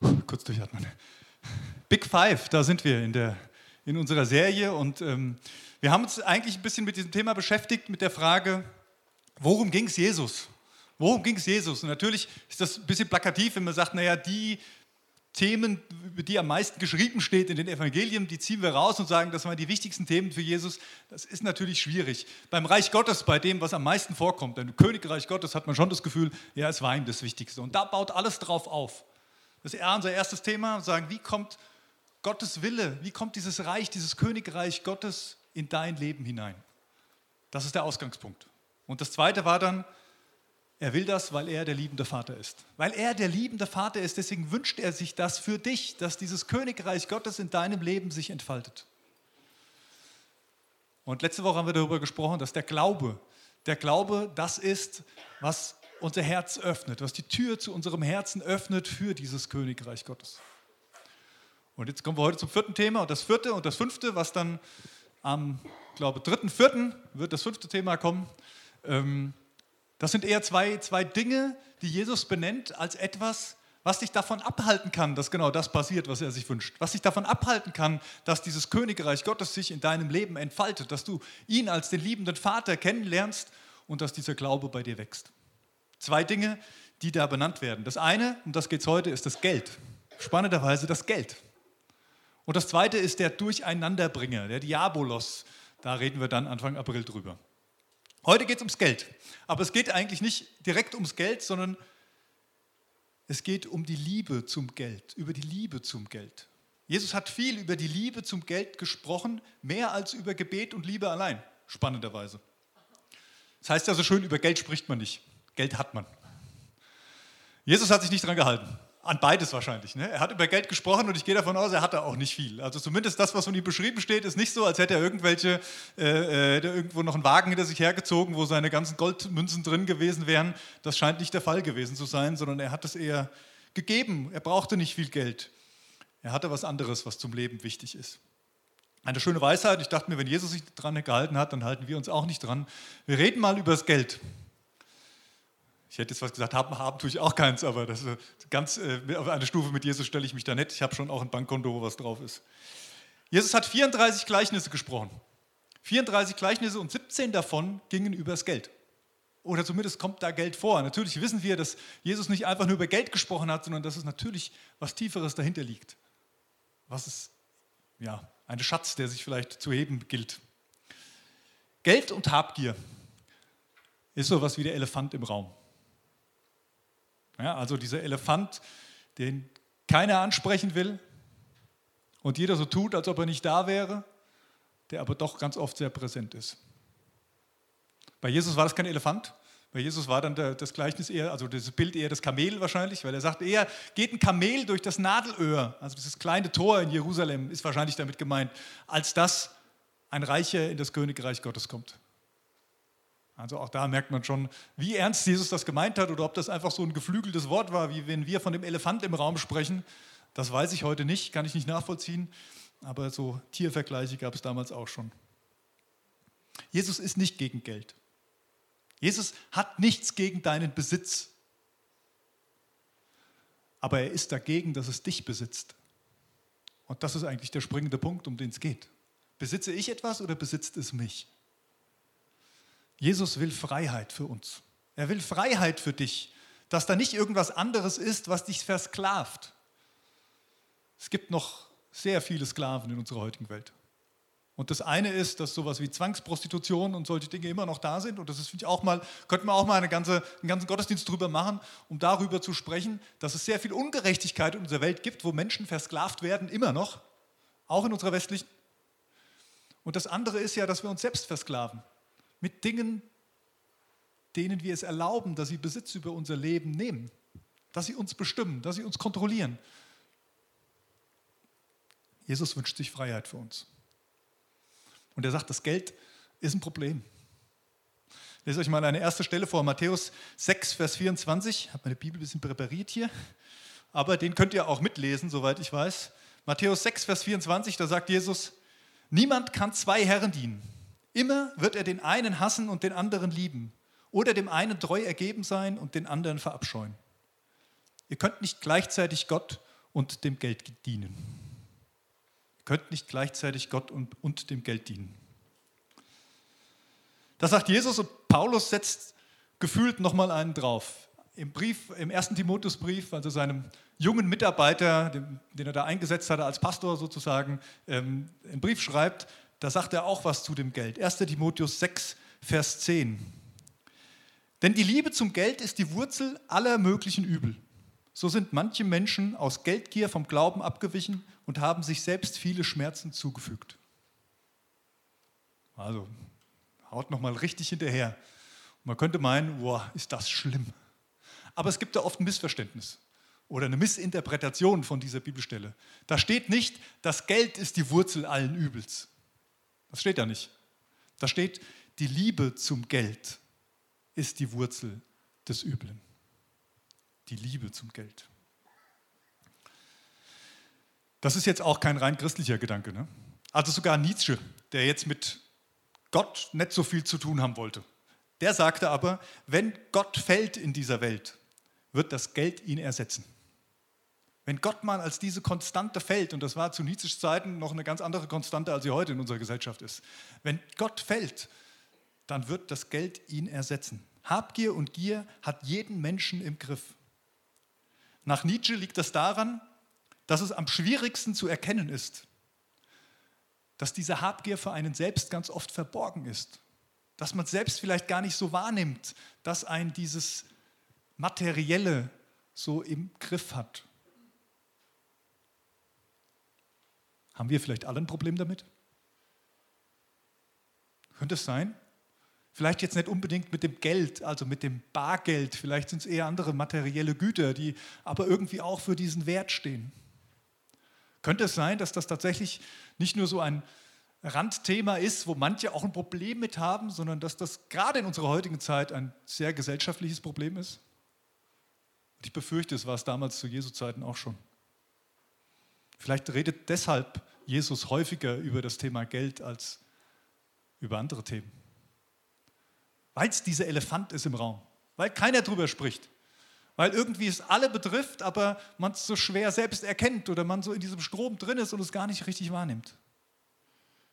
Kurz durchatmen. Big Five, da sind wir in, der, in unserer Serie und ähm, wir haben uns eigentlich ein bisschen mit diesem Thema beschäftigt, mit der Frage, worum ging es Jesus? Worum ging es Jesus? Und natürlich ist das ein bisschen plakativ, wenn man sagt, naja, die Themen, über die am meisten geschrieben steht in den Evangelien, die ziehen wir raus und sagen, das waren die wichtigsten Themen für Jesus. Das ist natürlich schwierig. Beim Reich Gottes, bei dem, was am meisten vorkommt, im Königreich Gottes, hat man schon das Gefühl, ja, es war ihm das Wichtigste. Und da baut alles drauf auf. Das ist unser erstes Thema, sagen, wie kommt Gottes Wille, wie kommt dieses Reich, dieses Königreich Gottes in dein Leben hinein? Das ist der Ausgangspunkt. Und das zweite war dann, er will das, weil er der liebende Vater ist. Weil er der liebende Vater ist, deswegen wünscht er sich das für dich, dass dieses Königreich Gottes in deinem Leben sich entfaltet. Und letzte Woche haben wir darüber gesprochen, dass der Glaube, der Glaube das ist, was unser Herz öffnet, was die Tür zu unserem Herzen öffnet für dieses Königreich Gottes. Und jetzt kommen wir heute zum vierten Thema und das vierte und das fünfte, was dann am, glaube dritten, vierten wird das fünfte Thema kommen. Ähm, das sind eher zwei, zwei Dinge, die Jesus benennt als etwas, was dich davon abhalten kann, dass genau das passiert, was er sich wünscht. Was dich davon abhalten kann, dass dieses Königreich Gottes sich in deinem Leben entfaltet, dass du ihn als den liebenden Vater kennenlernst und dass dieser Glaube bei dir wächst. Zwei Dinge, die da benannt werden. Das eine, um das geht es heute, ist das Geld. Spannenderweise das Geld. Und das zweite ist der Durcheinanderbringer, der Diabolos. Da reden wir dann Anfang April drüber. Heute geht es ums Geld. Aber es geht eigentlich nicht direkt ums Geld, sondern es geht um die Liebe zum Geld, über die Liebe zum Geld. Jesus hat viel über die Liebe zum Geld gesprochen, mehr als über Gebet und Liebe allein, spannenderweise. Das heißt ja so schön, über Geld spricht man nicht, Geld hat man. Jesus hat sich nicht daran gehalten. An beides wahrscheinlich. Ne? Er hat über Geld gesprochen und ich gehe davon aus, er hatte auch nicht viel. Also zumindest das, was von ihm beschrieben steht, ist nicht so, als hätte er irgendwelche, äh, äh, irgendwo noch einen Wagen hinter sich hergezogen, wo seine ganzen Goldmünzen drin gewesen wären. Das scheint nicht der Fall gewesen zu sein, sondern er hat es eher gegeben. Er brauchte nicht viel Geld. Er hatte was anderes, was zum Leben wichtig ist. Eine schöne Weisheit. Ich dachte mir, wenn Jesus sich dran gehalten hat, dann halten wir uns auch nicht dran. Wir reden mal über das Geld. Ich hätte jetzt was gesagt, haben, haben tue ich auch keins, aber das ist ganz äh, auf eine Stufe mit Jesus stelle ich mich da nicht. Ich habe schon auch ein Bankkonto, wo was drauf ist. Jesus hat 34 Gleichnisse gesprochen. 34 Gleichnisse und 17 davon gingen über das Geld. Oder zumindest kommt da Geld vor. Natürlich wissen wir, dass Jesus nicht einfach nur über Geld gesprochen hat, sondern dass es natürlich was Tieferes dahinter liegt. Was ist, ja, ein Schatz, der sich vielleicht zu heben gilt. Geld und Habgier ist so was wie der Elefant im Raum. Ja, also dieser Elefant, den keiner ansprechen will und jeder so tut, als ob er nicht da wäre, der aber doch ganz oft sehr präsent ist. Bei Jesus war das kein Elefant. Bei Jesus war dann das Gleichnis eher, also das Bild eher das Kamel wahrscheinlich, weil er sagt eher, geht ein Kamel durch das Nadelöhr, also dieses kleine Tor in Jerusalem ist wahrscheinlich damit gemeint, als dass ein Reicher in das Königreich Gottes kommt. Also auch da merkt man schon, wie ernst Jesus das gemeint hat oder ob das einfach so ein geflügeltes Wort war, wie wenn wir von dem Elefant im Raum sprechen. Das weiß ich heute nicht, kann ich nicht nachvollziehen, aber so Tiervergleiche gab es damals auch schon. Jesus ist nicht gegen Geld. Jesus hat nichts gegen deinen Besitz. Aber er ist dagegen, dass es dich besitzt. Und das ist eigentlich der springende Punkt, um den es geht. Besitze ich etwas oder besitzt es mich? Jesus will Freiheit für uns. Er will Freiheit für dich, dass da nicht irgendwas anderes ist, was dich versklavt. Es gibt noch sehr viele Sklaven in unserer heutigen Welt. Und das eine ist, dass sowas wie Zwangsprostitution und solche Dinge immer noch da sind. Und das ist, finde ich, auch mal, könnten wir auch mal eine ganze, einen ganzen Gottesdienst drüber machen, um darüber zu sprechen, dass es sehr viel Ungerechtigkeit in unserer Welt gibt, wo Menschen versklavt werden, immer noch, auch in unserer westlichen. Und das andere ist ja, dass wir uns selbst versklaven mit Dingen, denen wir es erlauben, dass sie Besitz über unser Leben nehmen, dass sie uns bestimmen, dass sie uns kontrollieren. Jesus wünscht sich Freiheit für uns. Und er sagt, das Geld ist ein Problem. Ich lese euch mal eine erste Stelle vor, Matthäus 6, Vers 24. Ich habe meine Bibel ein bisschen präpariert hier, aber den könnt ihr auch mitlesen, soweit ich weiß. Matthäus 6, Vers 24, da sagt Jesus, niemand kann zwei Herren dienen. Immer wird er den einen hassen und den anderen lieben oder dem einen treu ergeben sein und den anderen verabscheuen. Ihr könnt nicht gleichzeitig Gott und dem Geld dienen. Ihr könnt nicht gleichzeitig Gott und, und dem Geld dienen. Das sagt Jesus und Paulus setzt gefühlt nochmal einen drauf. Im Brief, im ersten Timotheusbrief, also seinem jungen Mitarbeiter, den, den, er da eingesetzt hatte als Pastor sozusagen, ähm, einen Brief schreibt, da sagt er auch was zu dem Geld. 1. Timotheus 6, Vers 10. Denn die Liebe zum Geld ist die Wurzel aller möglichen Übel. So sind manche Menschen aus Geldgier vom Glauben abgewichen und haben sich selbst viele Schmerzen zugefügt. Also, haut nochmal richtig hinterher. man könnte meinen, boah, ist das schlimm. Aber es gibt da oft ein Missverständnis oder eine Missinterpretation von dieser Bibelstelle. Da steht nicht, das Geld ist die Wurzel allen Übels. Das steht da nicht. Da steht, die Liebe zum Geld ist die Wurzel des Üblen. Die Liebe zum Geld. Das ist jetzt auch kein rein christlicher Gedanke. Ne? Also sogar Nietzsche, der jetzt mit Gott nicht so viel zu tun haben wollte, der sagte aber, wenn Gott fällt in dieser Welt, wird das Geld ihn ersetzen. Wenn Gott mal als diese Konstante fällt, und das war zu Nietzsches Zeiten noch eine ganz andere Konstante, als sie heute in unserer Gesellschaft ist, wenn Gott fällt, dann wird das Geld ihn ersetzen. Habgier und Gier hat jeden Menschen im Griff. Nach Nietzsche liegt das daran, dass es am schwierigsten zu erkennen ist, dass diese Habgier für einen selbst ganz oft verborgen ist. Dass man selbst vielleicht gar nicht so wahrnimmt, dass ein dieses Materielle so im Griff hat. Haben wir vielleicht alle ein Problem damit? Könnte es sein? Vielleicht jetzt nicht unbedingt mit dem Geld, also mit dem Bargeld, vielleicht sind es eher andere materielle Güter, die aber irgendwie auch für diesen Wert stehen. Könnte es sein, dass das tatsächlich nicht nur so ein Randthema ist, wo manche auch ein Problem mit haben, sondern dass das gerade in unserer heutigen Zeit ein sehr gesellschaftliches Problem ist? ich befürchte, es war es damals zu Jesu Zeiten auch schon. Vielleicht redet deshalb Jesus häufiger über das Thema Geld als über andere Themen weil es dieser Elefant ist im Raum, weil keiner drüber spricht, weil irgendwie es alle betrifft, aber man es so schwer selbst erkennt oder man so in diesem Strom drin ist und es gar nicht richtig wahrnimmt.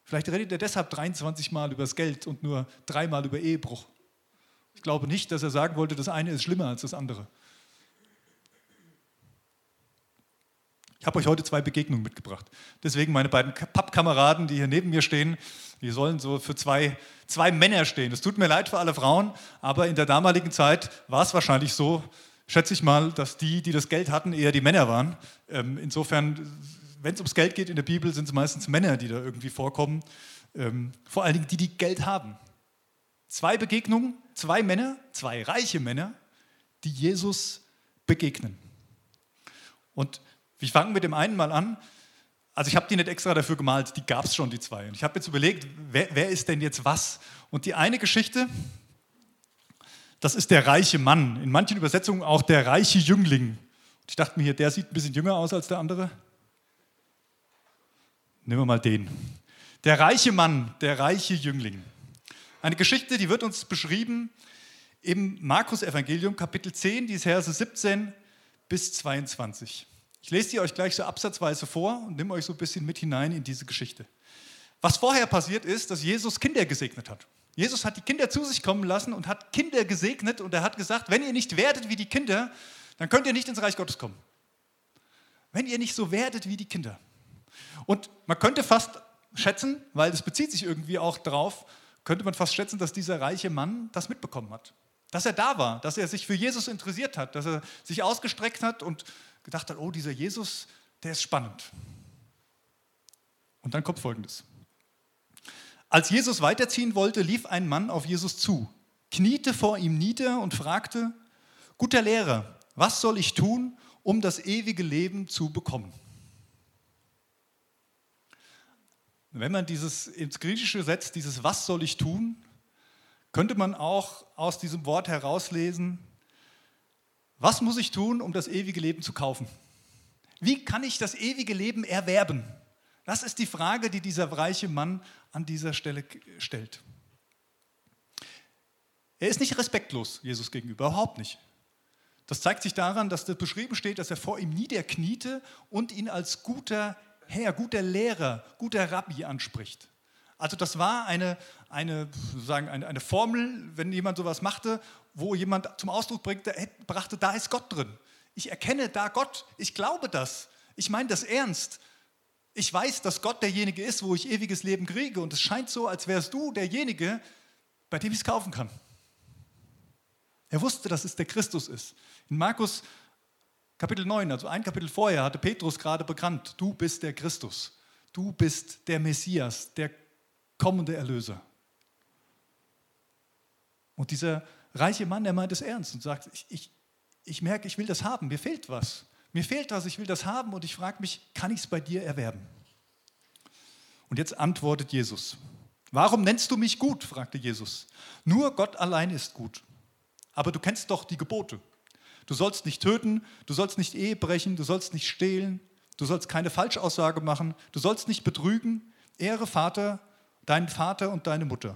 Vielleicht redet er deshalb 23 Mal über das Geld und nur dreimal über Ehebruch. Ich glaube nicht, dass er sagen wollte, das eine ist schlimmer als das andere. Ich habe euch heute zwei Begegnungen mitgebracht. Deswegen meine beiden Pappkameraden, die hier neben mir stehen, die sollen so für zwei, zwei Männer stehen. Es tut mir leid für alle Frauen, aber in der damaligen Zeit war es wahrscheinlich so, schätze ich mal, dass die, die das Geld hatten, eher die Männer waren. Ähm, insofern, wenn es ums Geld geht in der Bibel, sind es meistens Männer, die da irgendwie vorkommen. Ähm, vor allen Dingen die, die Geld haben. Zwei Begegnungen, zwei Männer, zwei reiche Männer, die Jesus begegnen. Und ich fange mit dem einen mal an. Also ich habe die nicht extra dafür gemalt, die gab es schon, die zwei. Und ich habe jetzt überlegt, wer, wer ist denn jetzt was? Und die eine Geschichte, das ist der reiche Mann. In manchen Übersetzungen auch der reiche Jüngling. Ich dachte mir hier, der sieht ein bisschen jünger aus als der andere. Nehmen wir mal den. Der reiche Mann, der reiche Jüngling. Eine Geschichte, die wird uns beschrieben im Markus-Evangelium, Kapitel 10, die Verse 17 bis 22. Ich lese die euch gleich so absatzweise vor und nehme euch so ein bisschen mit hinein in diese Geschichte. Was vorher passiert ist, dass Jesus Kinder gesegnet hat. Jesus hat die Kinder zu sich kommen lassen und hat Kinder gesegnet und er hat gesagt, wenn ihr nicht werdet wie die Kinder, dann könnt ihr nicht ins Reich Gottes kommen. Wenn ihr nicht so werdet wie die Kinder. Und man könnte fast schätzen, weil das bezieht sich irgendwie auch drauf, könnte man fast schätzen, dass dieser reiche Mann das mitbekommen hat. Dass er da war, dass er sich für Jesus interessiert hat, dass er sich ausgestreckt hat und gedacht hat, oh, dieser Jesus, der ist spannend. Und dann kommt Folgendes. Als Jesus weiterziehen wollte, lief ein Mann auf Jesus zu, kniete vor ihm nieder und fragte, guter Lehrer, was soll ich tun, um das ewige Leben zu bekommen? Wenn man dieses ins Griechische setzt, dieses Was soll ich tun, könnte man auch aus diesem Wort herauslesen, was muss ich tun, um das ewige Leben zu kaufen? Wie kann ich das ewige Leben erwerben? Das ist die Frage, die dieser reiche Mann an dieser Stelle stellt. Er ist nicht respektlos Jesus gegenüber, überhaupt nicht. Das zeigt sich daran, dass das beschrieben steht, dass er vor ihm niederkniete und ihn als guter Herr, guter Lehrer, guter Rabbi anspricht. Also das war eine, eine, sozusagen eine, eine Formel, wenn jemand sowas machte, wo jemand zum Ausdruck bringte, brachte, da ist Gott drin. Ich erkenne da Gott, ich glaube das, ich meine das ernst. Ich weiß, dass Gott derjenige ist, wo ich ewiges Leben kriege und es scheint so, als wärst du derjenige, bei dem ich es kaufen kann. Er wusste, dass es der Christus ist. In Markus Kapitel 9, also ein Kapitel vorher, hatte Petrus gerade bekannt, du bist der Christus, du bist der Messias, der kommende Erlöser. Und dieser reiche Mann, der meint es ernst und sagt, ich, ich, ich merke, ich will das haben, mir fehlt was. Mir fehlt was, ich will das haben und ich frage mich, kann ich es bei dir erwerben? Und jetzt antwortet Jesus. Warum nennst du mich gut? fragte Jesus. Nur Gott allein ist gut. Aber du kennst doch die Gebote. Du sollst nicht töten, du sollst nicht Ehe brechen, du sollst nicht stehlen, du sollst keine Falschaussage machen, du sollst nicht betrügen. Ehre Vater, deinen Vater und deine Mutter.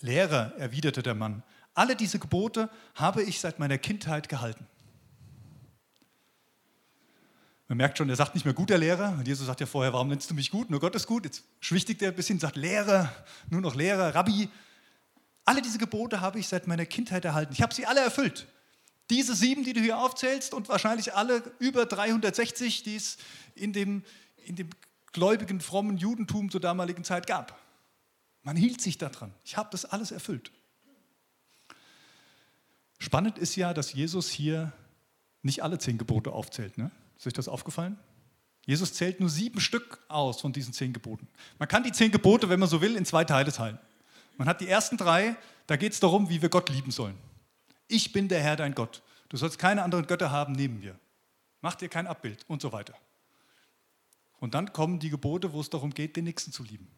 Lehrer, erwiderte der Mann, alle diese Gebote habe ich seit meiner Kindheit gehalten. Man merkt schon, er sagt nicht mehr guter Lehrer. Und Jesus sagt ja vorher, warum nennst du mich gut? Nur Gott ist gut. Jetzt schwichtigt er ein bisschen, sagt Lehrer, nur noch Lehrer, Rabbi. Alle diese Gebote habe ich seit meiner Kindheit erhalten. Ich habe sie alle erfüllt. Diese sieben, die du hier aufzählst und wahrscheinlich alle über 360, die es in dem, in dem gläubigen, frommen Judentum zur damaligen Zeit gab. Man hielt sich daran. Ich habe das alles erfüllt. Spannend ist ja, dass Jesus hier nicht alle zehn Gebote aufzählt. Ne? Ist euch das aufgefallen? Jesus zählt nur sieben Stück aus von diesen zehn Geboten. Man kann die zehn Gebote, wenn man so will, in zwei Teile teilen. Man hat die ersten drei, da geht es darum, wie wir Gott lieben sollen. Ich bin der Herr, dein Gott. Du sollst keine anderen Götter haben neben mir. Mach dir kein Abbild und so weiter. Und dann kommen die Gebote, wo es darum geht, den Nächsten zu lieben.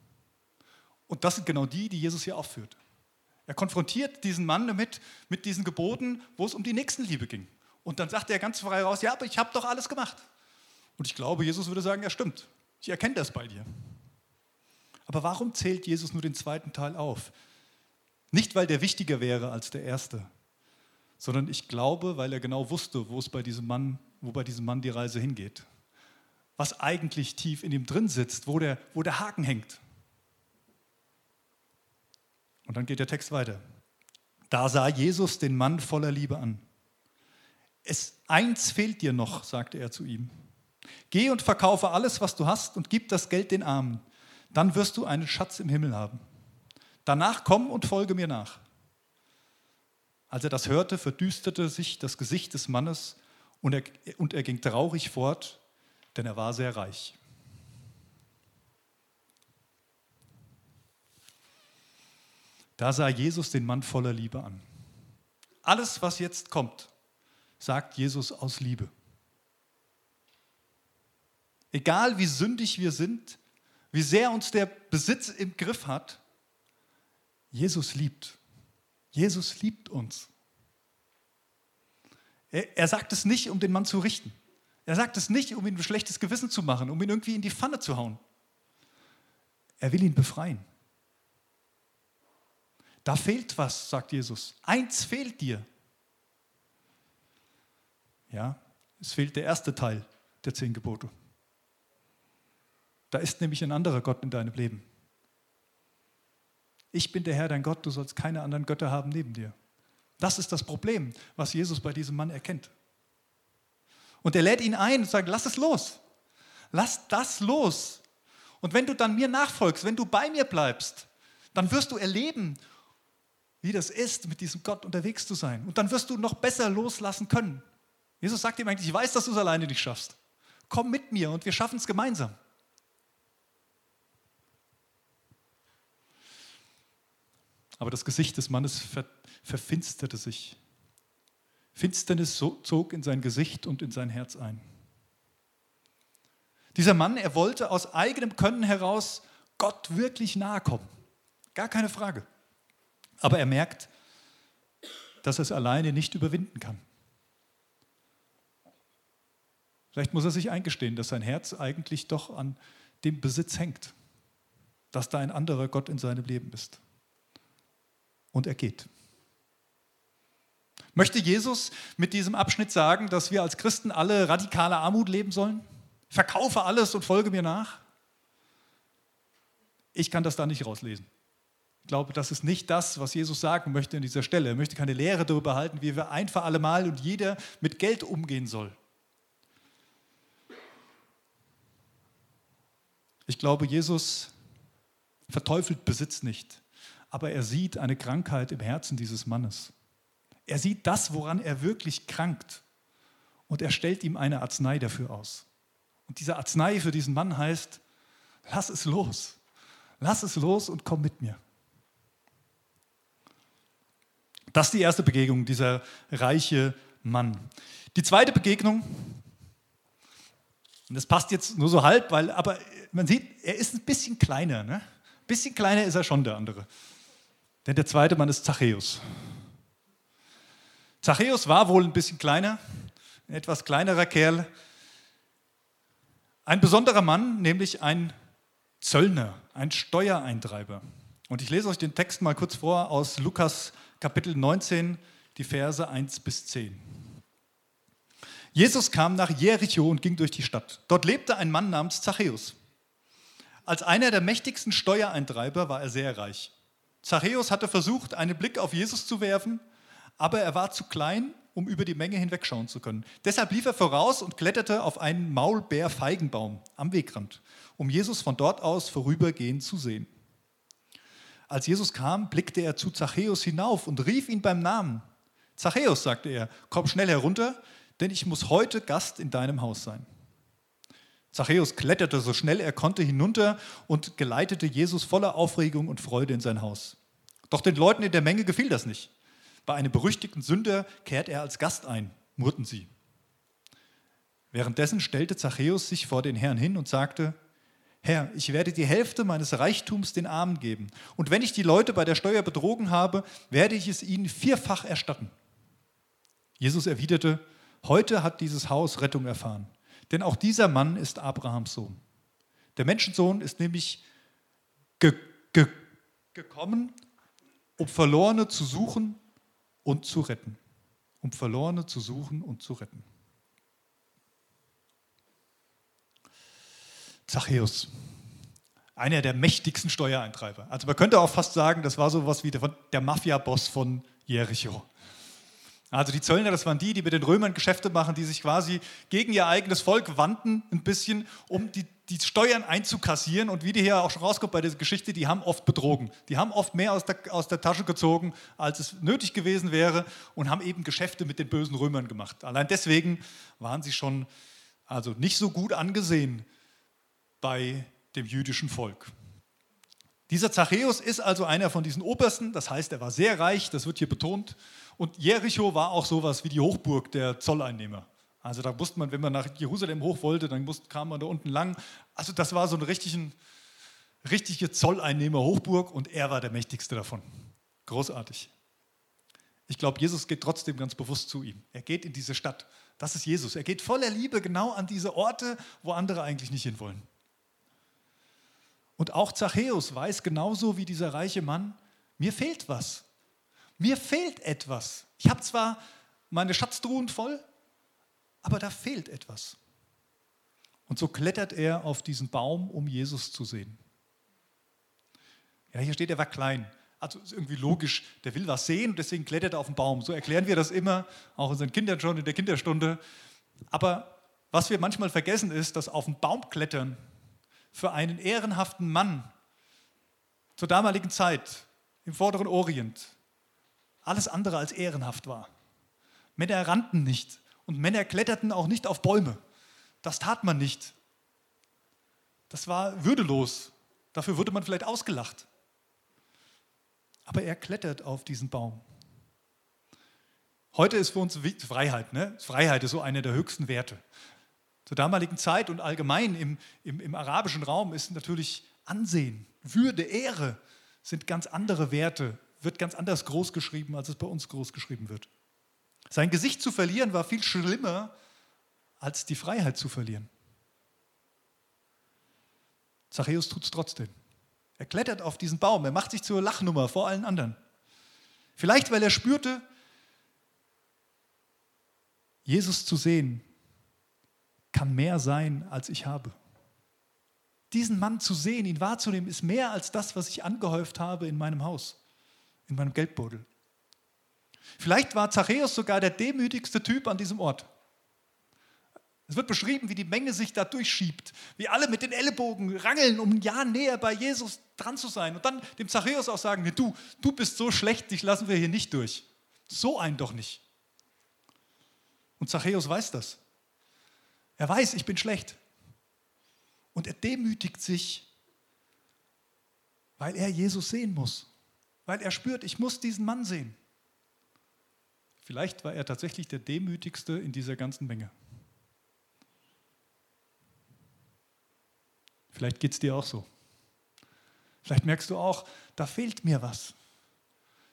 Und das sind genau die, die Jesus hier aufführt. Er konfrontiert diesen Mann damit, mit diesen Geboten, wo es um die Nächstenliebe ging. Und dann sagt er ganz frei raus, ja, aber ich habe doch alles gemacht. Und ich glaube, Jesus würde sagen, ja stimmt, ich erkenne das bei dir. Aber warum zählt Jesus nur den zweiten Teil auf? Nicht, weil der wichtiger wäre als der erste, sondern ich glaube, weil er genau wusste, wo es bei diesem Mann, wo bei diesem Mann die Reise hingeht. Was eigentlich tief in ihm drin sitzt, wo der, wo der Haken hängt. Und dann geht der Text weiter. Da sah Jesus den Mann voller Liebe an. Es eins fehlt dir noch, sagte er zu ihm. Geh und verkaufe alles, was du hast und gib das Geld den Armen. Dann wirst du einen Schatz im Himmel haben. Danach komm und folge mir nach. Als er das hörte, verdüsterte sich das Gesicht des Mannes und er, und er ging traurig fort, denn er war sehr reich. Da sah Jesus den Mann voller Liebe an. Alles, was jetzt kommt, sagt Jesus aus Liebe. Egal wie sündig wir sind, wie sehr uns der Besitz im Griff hat, Jesus liebt. Jesus liebt uns. Er, er, sagt es nicht, um den Mann zu richten. Er sagt es nicht, um ihm ein schlechtes Gewissen zu machen, um ihn irgendwie in die Pfanne zu hauen. Er will ihn befreien. Da fehlt was, sagt Jesus. Eins fehlt dir. Ja, es fehlt der erste Teil der zehn Gebote. Da ist nämlich ein anderer Gott in deinem Leben. Ich bin der Herr, dein Gott, du sollst keine anderen Götter haben neben dir. Das ist das Problem, was Jesus bei diesem Mann erkennt. Und er lädt ihn ein und sagt, lass es los. Lass das los. Und wenn du dann mir nachfolgst, wenn du bei mir bleibst, dann wirst du erleben, wie das ist, mit diesem Gott unterwegs zu sein. Und dann wirst du noch besser loslassen können. Jesus sagt ihm eigentlich, ich weiß, dass du es alleine nicht schaffst. Komm mit mir und wir schaffen es gemeinsam. Aber das Gesicht des Mannes ver verfinsterte sich. Finsternis zog in sein Gesicht und in sein Herz ein. Dieser Mann, er wollte aus eigenem Können heraus Gott wirklich nahe kommen. Gar keine Frage. Aber er merkt, dass er es alleine nicht überwinden kann. Vielleicht muss er sich eingestehen, dass sein Herz eigentlich doch an dem Besitz hängt, dass da ein anderer Gott in seinem Leben ist. Und er geht. Möchte Jesus mit diesem Abschnitt sagen, dass wir als Christen alle radikale Armut leben sollen? Verkaufe alles und folge mir nach? Ich kann das da nicht rauslesen. Ich glaube, das ist nicht das, was Jesus sagen möchte an dieser Stelle. Er möchte keine Lehre darüber halten, wie wir ein für alle Mal und jeder mit Geld umgehen soll. Ich glaube, Jesus verteufelt Besitz nicht, aber er sieht eine Krankheit im Herzen dieses Mannes. Er sieht das, woran er wirklich krankt und er stellt ihm eine Arznei dafür aus. Und diese Arznei für diesen Mann heißt, lass es los, lass es los und komm mit mir. Das ist die erste Begegnung, dieser reiche Mann. Die zweite Begegnung, und das passt jetzt nur so halb, weil, aber man sieht, er ist ein bisschen kleiner. Ne? Ein bisschen kleiner ist er schon, der andere. Denn der zweite Mann ist Zachäus. Zachäus war wohl ein bisschen kleiner, ein etwas kleinerer Kerl. Ein besonderer Mann, nämlich ein Zöllner, ein Steuereintreiber. Und ich lese euch den Text mal kurz vor aus Lukas Kapitel 19, die Verse 1 bis 10. Jesus kam nach Jericho und ging durch die Stadt. Dort lebte ein Mann namens Zachäus. Als einer der mächtigsten Steuereintreiber war er sehr reich. Zachäus hatte versucht, einen Blick auf Jesus zu werfen, aber er war zu klein, um über die Menge hinwegschauen zu können. Deshalb lief er voraus und kletterte auf einen Maulbeerfeigenbaum am Wegrand, um Jesus von dort aus vorübergehend zu sehen. Als Jesus kam, blickte er zu Zachäus hinauf und rief ihn beim Namen. Zachäus, sagte er, komm schnell herunter, denn ich muss heute Gast in deinem Haus sein. Zachäus kletterte so schnell er konnte hinunter und geleitete Jesus voller Aufregung und Freude in sein Haus. Doch den Leuten in der Menge gefiel das nicht. Bei einem berüchtigten Sünder kehrt er als Gast ein, murrten sie. Währenddessen stellte Zachäus sich vor den Herrn hin und sagte, Herr, ich werde die Hälfte meines Reichtums den Armen geben. Und wenn ich die Leute bei der Steuer betrogen habe, werde ich es ihnen vierfach erstatten. Jesus erwiderte, heute hat dieses Haus Rettung erfahren. Denn auch dieser Mann ist Abrahams Sohn. Der Menschensohn ist nämlich ge ge gekommen, um Verlorene zu suchen und zu retten. Um Verlorene zu suchen und zu retten. Zachäus, einer der mächtigsten Steuereintreiber. Also man könnte auch fast sagen, das war so was wie der, der Mafia-Boss von Jericho. Also die Zöllner, das waren die, die mit den Römern Geschäfte machen, die sich quasi gegen ihr eigenes Volk wandten, ein bisschen, um die, die Steuern einzukassieren. Und wie die hier auch schon rauskommt bei der Geschichte, die haben oft betrogen. Die haben oft mehr aus der, aus der Tasche gezogen, als es nötig gewesen wäre und haben eben Geschäfte mit den bösen Römern gemacht. Allein deswegen waren sie schon also nicht so gut angesehen bei dem jüdischen Volk. Dieser Zachäus ist also einer von diesen Obersten, das heißt, er war sehr reich, das wird hier betont. Und Jericho war auch sowas wie die Hochburg der Zolleinnehmer. Also da musste man, wenn man nach Jerusalem hoch wollte, dann musste, kam man da unten lang. Also das war so eine richtigen, richtige Zolleinnehmer-Hochburg und er war der mächtigste davon. Großartig. Ich glaube, Jesus geht trotzdem ganz bewusst zu ihm. Er geht in diese Stadt. Das ist Jesus. Er geht voller Liebe genau an diese Orte, wo andere eigentlich nicht hinwollen. Und auch Zachäus weiß genauso wie dieser reiche Mann, mir fehlt was. Mir fehlt etwas. Ich habe zwar meine Schatztruhen voll, aber da fehlt etwas. Und so klettert er auf diesen Baum, um Jesus zu sehen. Ja, hier steht, er war klein. Also ist irgendwie logisch, der will was sehen und deswegen klettert er auf den Baum. So erklären wir das immer, auch unseren Kindern schon in der Kinderstunde. Aber was wir manchmal vergessen ist, dass auf den Baum klettern für einen ehrenhaften Mann zur damaligen Zeit im vorderen Orient alles andere als ehrenhaft war. Männer rannten nicht und Männer kletterten auch nicht auf Bäume. Das tat man nicht. Das war würdelos. Dafür wurde man vielleicht ausgelacht. Aber er klettert auf diesen Baum. Heute ist für uns Freiheit. Ne? Freiheit ist so einer der höchsten Werte. Zur damaligen Zeit und allgemein im, im, im arabischen Raum ist natürlich Ansehen, Würde, Ehre sind ganz andere Werte, wird ganz anders groß geschrieben, als es bei uns groß geschrieben wird. Sein Gesicht zu verlieren war viel schlimmer, als die Freiheit zu verlieren. Zachäus tut es trotzdem. Er klettert auf diesen Baum, er macht sich zur Lachnummer vor allen anderen. Vielleicht, weil er spürte, Jesus zu sehen kann mehr sein, als ich habe. Diesen Mann zu sehen, ihn wahrzunehmen, ist mehr als das, was ich angehäuft habe in meinem Haus, in meinem Geldbeutel. Vielleicht war Zachäus sogar der demütigste Typ an diesem Ort. Es wird beschrieben, wie die Menge sich da durchschiebt, wie alle mit den Ellenbogen rangeln, um ein Jahr näher bei Jesus dran zu sein. Und dann dem Zachäus auch sagen, du, du bist so schlecht, dich lassen wir hier nicht durch. So ein doch nicht. Und Zachäus weiß das. Er weiß, ich bin schlecht. Und er demütigt sich, weil er Jesus sehen muss. Weil er spürt, ich muss diesen Mann sehen. Vielleicht war er tatsächlich der demütigste in dieser ganzen Menge. Vielleicht geht es dir auch so. Vielleicht merkst du auch, da fehlt mir was.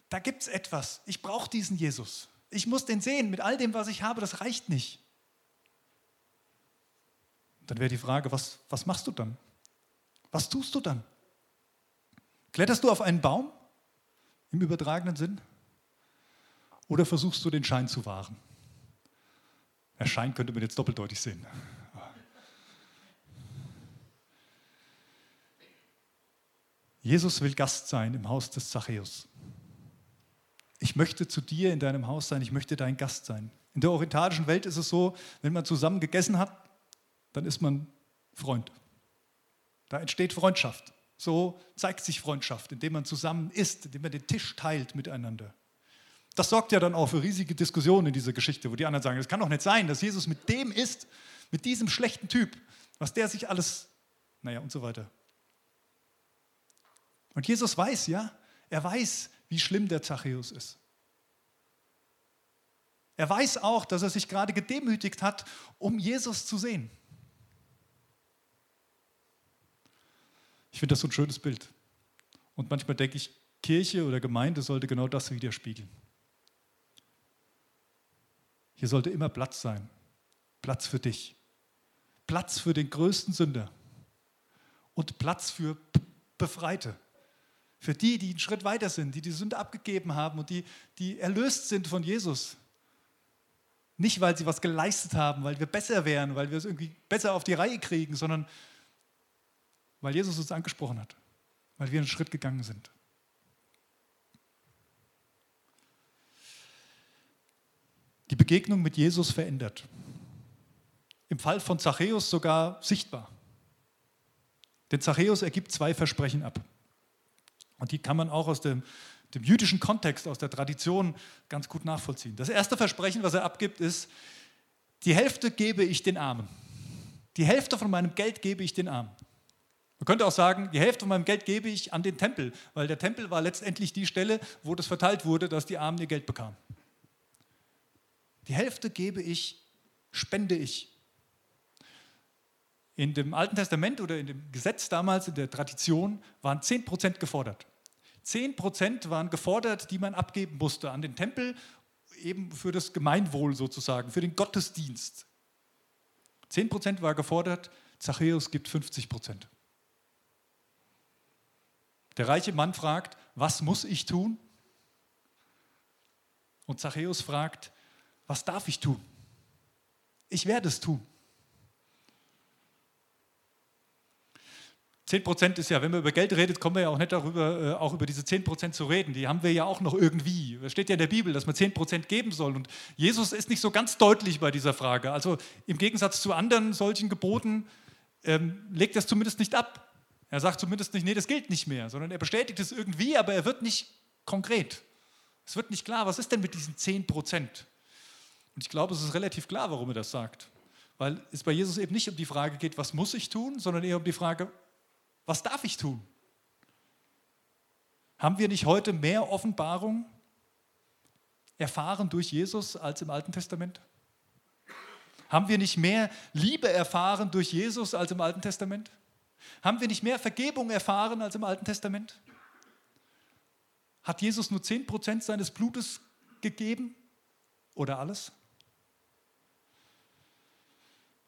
Da gibt es etwas. Ich brauche diesen Jesus. Ich muss den sehen mit all dem, was ich habe. Das reicht nicht. Dann wäre die Frage, was, was machst du dann? Was tust du dann? Kletterst du auf einen Baum im übertragenen Sinn? Oder versuchst du den Schein zu wahren? Der Schein könnte man jetzt doppeldeutig sehen. Jesus will Gast sein im Haus des Zachäus. Ich möchte zu dir in deinem Haus sein, ich möchte dein Gast sein. In der orientalischen Welt ist es so, wenn man zusammen gegessen hat, dann ist man Freund. Da entsteht Freundschaft. So zeigt sich Freundschaft, indem man zusammen isst, indem man den Tisch teilt miteinander. Das sorgt ja dann auch für riesige Diskussionen in dieser Geschichte, wo die anderen sagen, es kann doch nicht sein, dass Jesus mit dem isst, mit diesem schlechten Typ, was der sich alles, naja und so weiter. Und Jesus weiß, ja, er weiß, wie schlimm der Zachäus ist. Er weiß auch, dass er sich gerade gedemütigt hat, um Jesus zu sehen. Ich finde das so ein schönes Bild. Und manchmal denke ich, Kirche oder Gemeinde sollte genau das widerspiegeln. Hier sollte immer Platz sein. Platz für dich. Platz für den größten Sünder. Und Platz für Befreite. Für die, die einen Schritt weiter sind, die die Sünde abgegeben haben und die, die erlöst sind von Jesus. Nicht, weil sie was geleistet haben, weil wir besser wären, weil wir es irgendwie besser auf die Reihe kriegen, sondern weil Jesus uns angesprochen hat, weil wir einen Schritt gegangen sind. Die Begegnung mit Jesus verändert. Im Fall von Zachäus sogar sichtbar. Denn Zachäus ergibt zwei Versprechen ab. Und die kann man auch aus dem, dem jüdischen Kontext, aus der Tradition ganz gut nachvollziehen. Das erste Versprechen, was er abgibt, ist, die Hälfte gebe ich den Armen. Die Hälfte von meinem Geld gebe ich den Armen. Man könnte auch sagen, die Hälfte von meinem Geld gebe ich an den Tempel, weil der Tempel war letztendlich die Stelle, wo das verteilt wurde, dass die Armen ihr Geld bekamen. Die Hälfte gebe ich, spende ich. In dem Alten Testament oder in dem Gesetz damals, in der Tradition, waren 10% gefordert. 10% waren gefordert, die man abgeben musste an den Tempel, eben für das Gemeinwohl sozusagen, für den Gottesdienst. 10% war gefordert, Zachäus gibt 50%. Der reiche Mann fragt, was muss ich tun? Und Zachäus fragt, was darf ich tun? Ich werde es tun. 10 Prozent ist ja, wenn man über Geld redet, kommen wir ja auch nicht darüber, äh, auch über diese 10 Prozent zu reden. Die haben wir ja auch noch irgendwie. Es steht ja in der Bibel, dass man 10 Prozent geben soll. Und Jesus ist nicht so ganz deutlich bei dieser Frage. Also im Gegensatz zu anderen solchen Geboten ähm, legt er es zumindest nicht ab. Er sagt zumindest nicht, nee, das gilt nicht mehr, sondern er bestätigt es irgendwie, aber er wird nicht konkret. Es wird nicht klar, was ist denn mit diesen 10 Prozent? Und ich glaube, es ist relativ klar, warum er das sagt. Weil es bei Jesus eben nicht um die Frage geht, was muss ich tun, sondern eher um die Frage, was darf ich tun? Haben wir nicht heute mehr Offenbarung erfahren durch Jesus als im Alten Testament? Haben wir nicht mehr Liebe erfahren durch Jesus als im Alten Testament? Haben wir nicht mehr Vergebung erfahren als im Alten Testament? Hat Jesus nur 10% seines Blutes gegeben oder alles?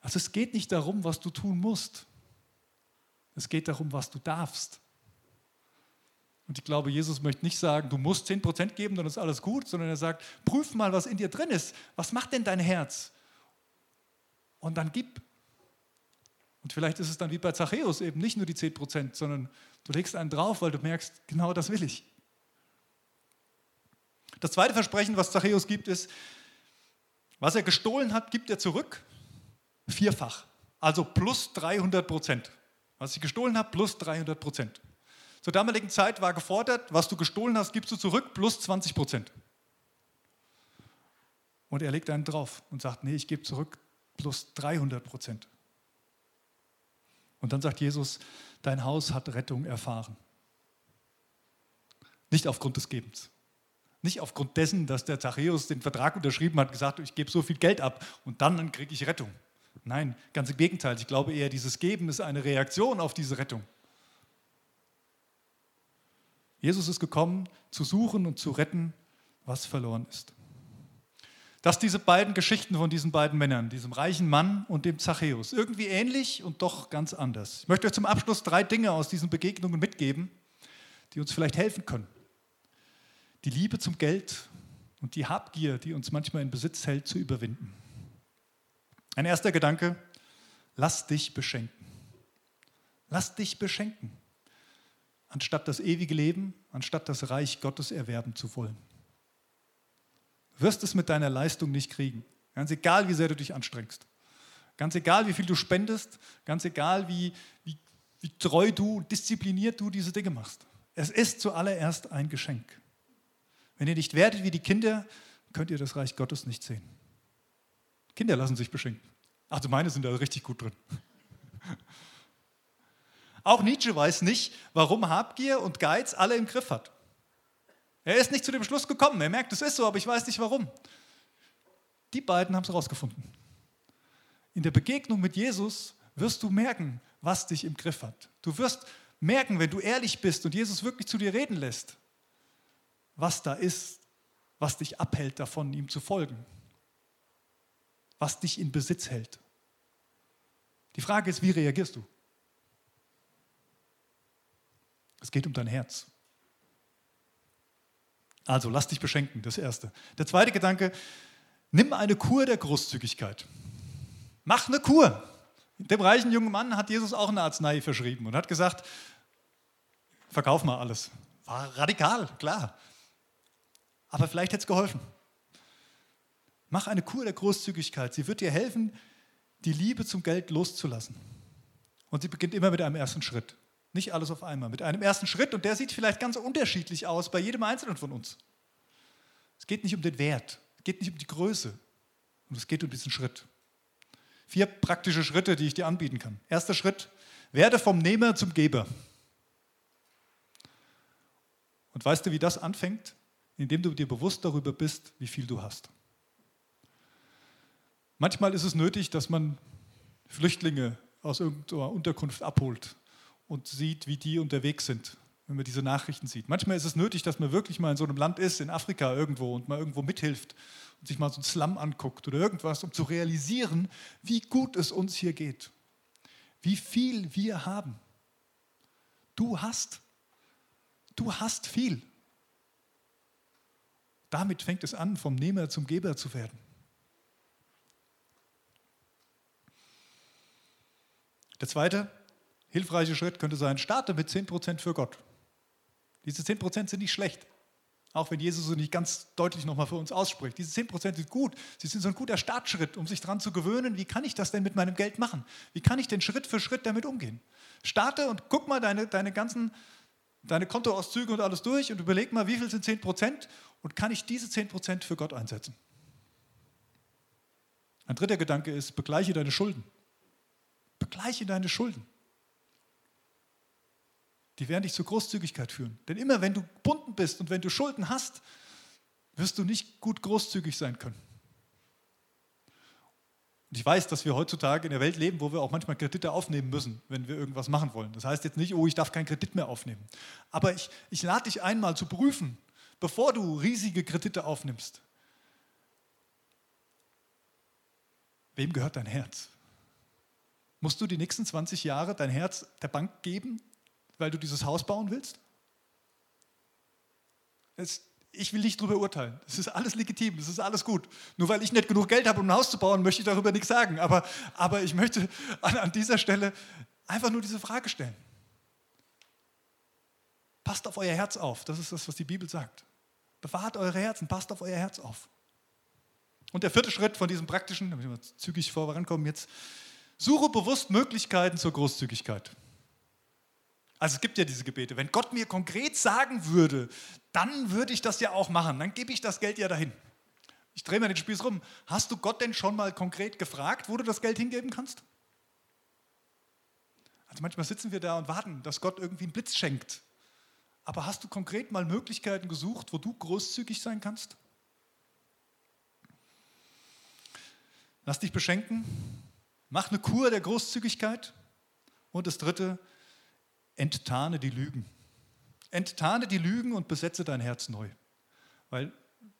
Also es geht nicht darum, was du tun musst, es geht darum, was du darfst. Und ich glaube, Jesus möchte nicht sagen, du musst 10% geben, dann ist alles gut, sondern er sagt, prüf mal, was in dir drin ist. Was macht denn dein Herz? und dann gib. Und vielleicht ist es dann wie bei Zachäus eben nicht nur die 10 Prozent, sondern du legst einen drauf, weil du merkst, genau das will ich. Das zweite Versprechen, was Zachäus gibt, ist, was er gestohlen hat, gibt er zurück. Vierfach. Also plus 300 Prozent. Was ich gestohlen habe, plus 300 Prozent. Zur damaligen Zeit war gefordert, was du gestohlen hast, gibst du zurück, plus 20 Prozent. Und er legt einen drauf und sagt, nee, ich gebe zurück, plus 300 Prozent. Und dann sagt Jesus, dein Haus hat Rettung erfahren. Nicht aufgrund des Gebens. Nicht aufgrund dessen, dass der Zachäus den Vertrag unterschrieben hat, gesagt, ich gebe so viel Geld ab und dann kriege ich Rettung. Nein, ganz im Gegenteil. Ich glaube eher, dieses Geben ist eine Reaktion auf diese Rettung. Jesus ist gekommen, zu suchen und zu retten, was verloren ist. Dass diese beiden Geschichten von diesen beiden Männern, diesem reichen Mann und dem Zachäus, irgendwie ähnlich und doch ganz anders. Ich möchte euch zum Abschluss drei Dinge aus diesen Begegnungen mitgeben, die uns vielleicht helfen können. Die Liebe zum Geld und die Habgier, die uns manchmal in Besitz hält, zu überwinden. Ein erster Gedanke, lass dich beschenken. Lass dich beschenken, anstatt das ewige Leben, anstatt das Reich Gottes erwerben zu wollen. Wirst es mit deiner Leistung nicht kriegen, ganz egal, wie sehr du dich anstrengst. Ganz egal, wie viel du spendest, ganz egal, wie, wie, wie treu du diszipliniert du diese Dinge machst. Es ist zuallererst ein Geschenk. Wenn ihr nicht werdet wie die Kinder, könnt ihr das Reich Gottes nicht sehen. Kinder lassen sich beschenken. Also meine sind da richtig gut drin. Auch Nietzsche weiß nicht, warum Habgier und Geiz alle im Griff hat. Er ist nicht zu dem Schluss gekommen. Er merkt, es ist so, aber ich weiß nicht warum. Die beiden haben es herausgefunden. In der Begegnung mit Jesus wirst du merken, was dich im Griff hat. Du wirst merken, wenn du ehrlich bist und Jesus wirklich zu dir reden lässt, was da ist, was dich abhält davon, ihm zu folgen was dich in Besitz hält. Die Frage ist, wie reagierst du? Es geht um dein Herz. Also lass dich beschenken, das Erste. Der zweite Gedanke, nimm eine Kur der Großzügigkeit. Mach eine Kur. Dem reichen jungen Mann hat Jesus auch eine Arznei verschrieben und hat gesagt, verkauf mal alles. War radikal, klar. Aber vielleicht hätte es geholfen. Mach eine Kur der Großzügigkeit. Sie wird dir helfen, die Liebe zum Geld loszulassen. Und sie beginnt immer mit einem ersten Schritt. Nicht alles auf einmal. Mit einem ersten Schritt und der sieht vielleicht ganz unterschiedlich aus bei jedem Einzelnen von uns. Es geht nicht um den Wert, es geht nicht um die Größe, und es geht um diesen Schritt. Vier praktische Schritte, die ich dir anbieten kann. Erster Schritt, werde vom Nehmer zum Geber. Und weißt du, wie das anfängt? Indem du dir bewusst darüber bist, wie viel du hast. Manchmal ist es nötig, dass man Flüchtlinge aus irgendeiner Unterkunft abholt und sieht, wie die unterwegs sind, wenn man diese Nachrichten sieht. Manchmal ist es nötig, dass man wirklich mal in so einem Land ist, in Afrika irgendwo, und mal irgendwo mithilft und sich mal so einen Slum anguckt oder irgendwas, um zu realisieren, wie gut es uns hier geht, wie viel wir haben. Du hast, du hast viel. Damit fängt es an, vom Nehmer zum Geber zu werden. Der zweite hilfreiche Schritt könnte sein, starte mit 10% für Gott. Diese 10% sind nicht schlecht. Auch wenn Jesus so nicht ganz deutlich nochmal für uns ausspricht. Diese 10% sind gut. Sie sind so ein guter Startschritt, um sich daran zu gewöhnen, wie kann ich das denn mit meinem Geld machen? Wie kann ich denn Schritt für Schritt damit umgehen? Starte und guck mal deine, deine ganzen deine Kontoauszüge und alles durch und überleg mal, wie viel sind 10% und kann ich diese 10% für Gott einsetzen? Ein dritter Gedanke ist, begleiche deine Schulden. Begleiche deine Schulden. Die werden dich zur Großzügigkeit führen. Denn immer wenn du gebunden bist und wenn du Schulden hast, wirst du nicht gut großzügig sein können. Und ich weiß, dass wir heutzutage in der Welt leben, wo wir auch manchmal Kredite aufnehmen müssen, wenn wir irgendwas machen wollen. Das heißt jetzt nicht, oh, ich darf keinen Kredit mehr aufnehmen. Aber ich, ich lade dich einmal zu prüfen, bevor du riesige Kredite aufnimmst. Wem gehört dein Herz? Musst du die nächsten 20 Jahre dein Herz der Bank geben, weil du dieses Haus bauen willst? Es, ich will nicht darüber urteilen. Es ist alles legitim, es ist alles gut. Nur weil ich nicht genug Geld habe, um ein Haus zu bauen, möchte ich darüber nichts sagen. Aber, aber ich möchte an, an dieser Stelle einfach nur diese Frage stellen. Passt auf euer Herz auf. Das ist das, was die Bibel sagt. Bewahrt eure Herzen, passt auf euer Herz auf. Und der vierte Schritt von diesem praktischen, damit wir zügig vorankommen jetzt, suche bewusst Möglichkeiten zur Großzügigkeit. Also es gibt ja diese Gebete. Wenn Gott mir konkret sagen würde, dann würde ich das ja auch machen. Dann gebe ich das Geld ja dahin. Ich drehe mir den Spieß rum. Hast du Gott denn schon mal konkret gefragt, wo du das Geld hingeben kannst? Also manchmal sitzen wir da und warten, dass Gott irgendwie einen Blitz schenkt. Aber hast du konkret mal Möglichkeiten gesucht, wo du großzügig sein kannst? Lass dich beschenken. Mach eine Kur der Großzügigkeit. Und das dritte, enttarne die Lügen. Enttarne die Lügen und besetze dein Herz neu. Weil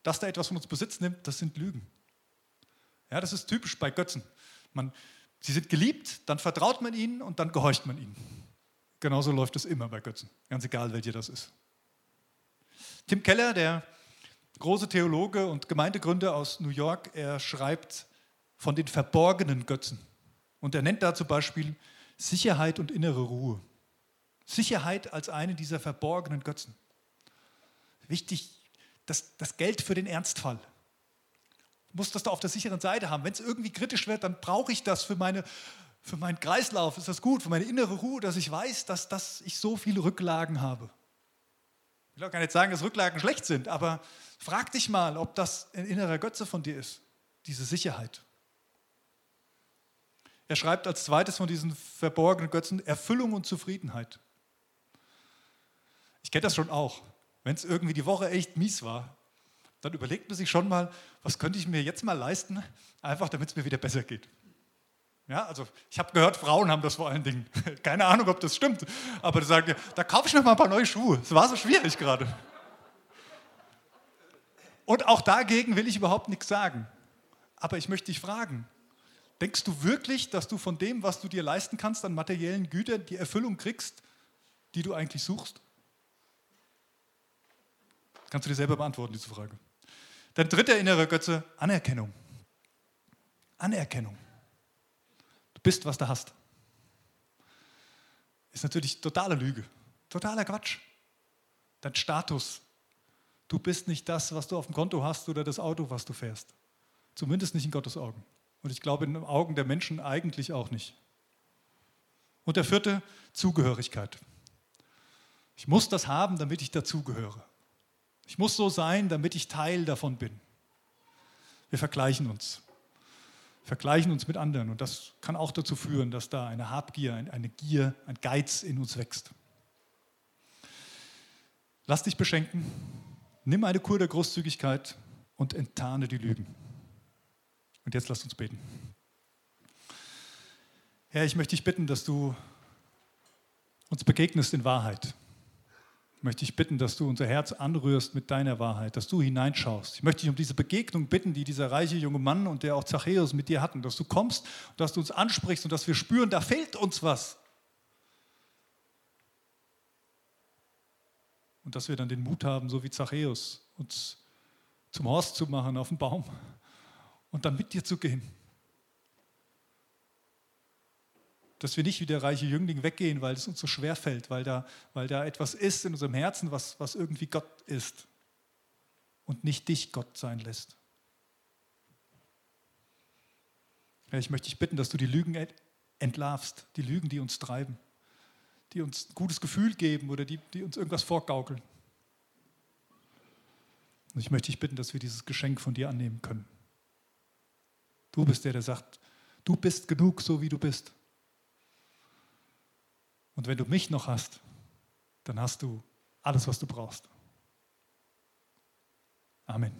dass da etwas von uns Besitz nimmt, das sind Lügen. Ja, das ist typisch bei Götzen. Man, sie sind geliebt, dann vertraut man ihnen und dann gehorcht man ihnen. Genauso läuft es immer bei Götzen, ganz egal, welcher das ist. Tim Keller, der große Theologe und Gemeindegründer aus New York, er schreibt von den verborgenen Götzen. Und er nennt da zum Beispiel Sicherheit und innere Ruhe. Sicherheit als eine dieser verborgenen Götzen. Wichtig, das, das Geld für den Ernstfall. Du musst das da auf der sicheren Seite haben. Wenn es irgendwie kritisch wird, dann brauche ich das für, meine, für meinen Kreislauf. Ist das gut? Für meine innere Ruhe, dass ich weiß, dass, dass ich so viele Rücklagen habe. Ich gar nicht sagen, dass Rücklagen schlecht sind, aber frag dich mal, ob das ein innerer Götze von dir ist, diese Sicherheit. Er schreibt als zweites von diesen verborgenen Götzen Erfüllung und Zufriedenheit. Ich kenne das schon auch. Wenn es irgendwie die Woche echt mies war, dann überlegt man sich schon mal, was könnte ich mir jetzt mal leisten, einfach damit es mir wieder besser geht. Ja, also ich habe gehört, Frauen haben das vor allen Dingen. Keine Ahnung, ob das stimmt, aber die sagen, da kaufe ich mir mal ein paar neue Schuhe. Es war so schwierig gerade. Und auch dagegen will ich überhaupt nichts sagen. Aber ich möchte dich fragen, denkst du wirklich, dass du von dem, was du dir leisten kannst an materiellen Gütern, die Erfüllung kriegst, die du eigentlich suchst? Kannst du dir selber beantworten, diese Frage. Dein dritter innerer Götze, Anerkennung. Anerkennung. Du bist, was du hast. Ist natürlich totale Lüge, totaler Quatsch. Dein Status. Du bist nicht das, was du auf dem Konto hast oder das Auto, was du fährst. Zumindest nicht in Gottes Augen. Und ich glaube, in den Augen der Menschen eigentlich auch nicht. Und der vierte, Zugehörigkeit. Ich muss das haben, damit ich dazugehöre. Ich muss so sein, damit ich Teil davon bin. Wir vergleichen uns. Vergleichen uns mit anderen. Und das kann auch dazu führen, dass da eine Habgier, eine Gier, ein Geiz in uns wächst. Lass dich beschenken. Nimm eine Kur der Großzügigkeit und enttarne die Lügen. Und jetzt lasst uns beten. Herr, ich möchte dich bitten, dass du uns begegnest in Wahrheit möchte ich bitten, dass du unser Herz anrührst mit deiner Wahrheit, dass du hineinschaust. Ich möchte dich um diese Begegnung bitten, die dieser reiche junge Mann und der auch Zachäus mit dir hatten, dass du kommst und dass du uns ansprichst und dass wir spüren, da fehlt uns was. Und dass wir dann den Mut haben, so wie Zachäus, uns zum Horst zu machen auf dem Baum und dann mit dir zu gehen. Dass wir nicht wie der reiche Jüngling weggehen, weil es uns so schwer fällt, weil da, weil da etwas ist in unserem Herzen, was, was irgendwie Gott ist und nicht dich Gott sein lässt. Ja, ich möchte dich bitten, dass du die Lügen entlarvst, die Lügen, die uns treiben, die uns ein gutes Gefühl geben oder die, die uns irgendwas vorgaukeln. Und ich möchte dich bitten, dass wir dieses Geschenk von dir annehmen können. Du bist der, der sagt, du bist genug, so wie du bist. Und wenn du mich noch hast, dann hast du alles, was du brauchst. Amen.